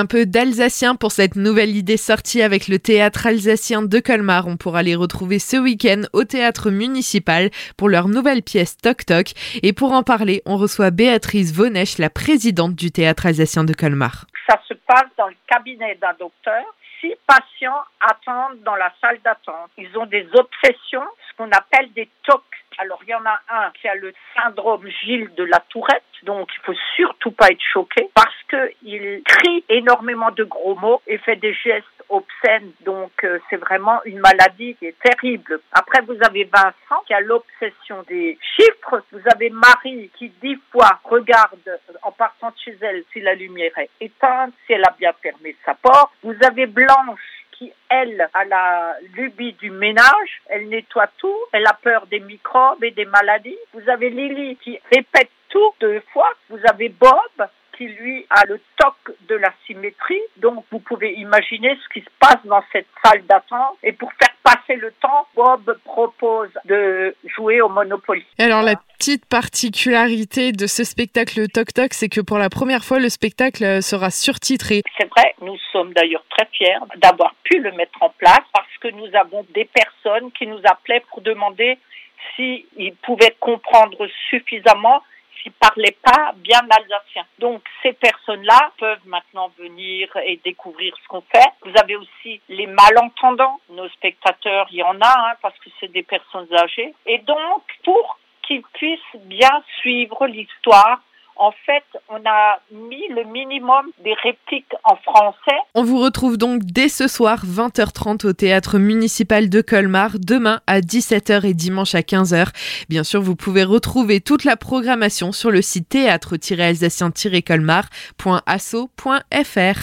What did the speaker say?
Un peu d'alsacien pour cette nouvelle idée sortie avec le théâtre alsacien de Colmar. On pourra les retrouver ce week-end au théâtre municipal pour leur nouvelle pièce Toc Toc. Et pour en parler, on reçoit Béatrice Vonech, la présidente du théâtre alsacien de Colmar. Ça se passe dans le cabinet d'un docteur six patients attendent dans la salle d'attente. Ils ont des obsessions, ce qu'on appelle des TOC. Alors, il y en a un qui a le syndrome Gilles de la Tourette, donc il faut surtout pas être choqué parce qu'il crie énormément de gros mots et fait des gestes obscènes. Donc, euh, c'est vraiment une maladie qui est terrible. Après, vous avez Vincent qui a l'obsession des chiffres. Vous avez Marie qui dix fois regarde en partant de chez elle si la lumière est éteinte, si elle a bien fermé sa porte. Vous avez Blanche qui, elle, a la lubie du ménage. Elle nettoie tout. Elle a peur des microbes et des maladies. Vous avez Lily qui répète tout deux fois. Vous avez Bob qui, lui, a le toc de la symétrie. Donc, vous pouvez imaginer ce qui se passe dans cette salle d'attente. Et pour faire passer le temps, Bob propose de jouer au Monopoly. alors, la petite particularité de ce spectacle Toc Toc, c'est que pour la première fois, le spectacle sera surtitré. C'est vrai, nous sommes d'ailleurs très fiers d'avoir pu le mettre en place parce que nous avons des personnes qui nous appelaient pour demander s'ils pouvaient comprendre suffisamment s'ils parlaient pas bien alsacien. Donc ces personnes-là peuvent maintenant venir et découvrir ce qu'on fait. Vous avez aussi les malentendants, nos spectateurs, il y en a, hein, parce que c'est des personnes âgées. Et donc pour qu'ils puissent bien suivre l'histoire en fait, on a mis le minimum des répliques en français. On vous retrouve donc dès ce soir, 20h30, au théâtre municipal de Colmar, demain à 17h et dimanche à 15h. Bien sûr, vous pouvez retrouver toute la programmation sur le site théâtre-alsacien-colmar.asso.fr.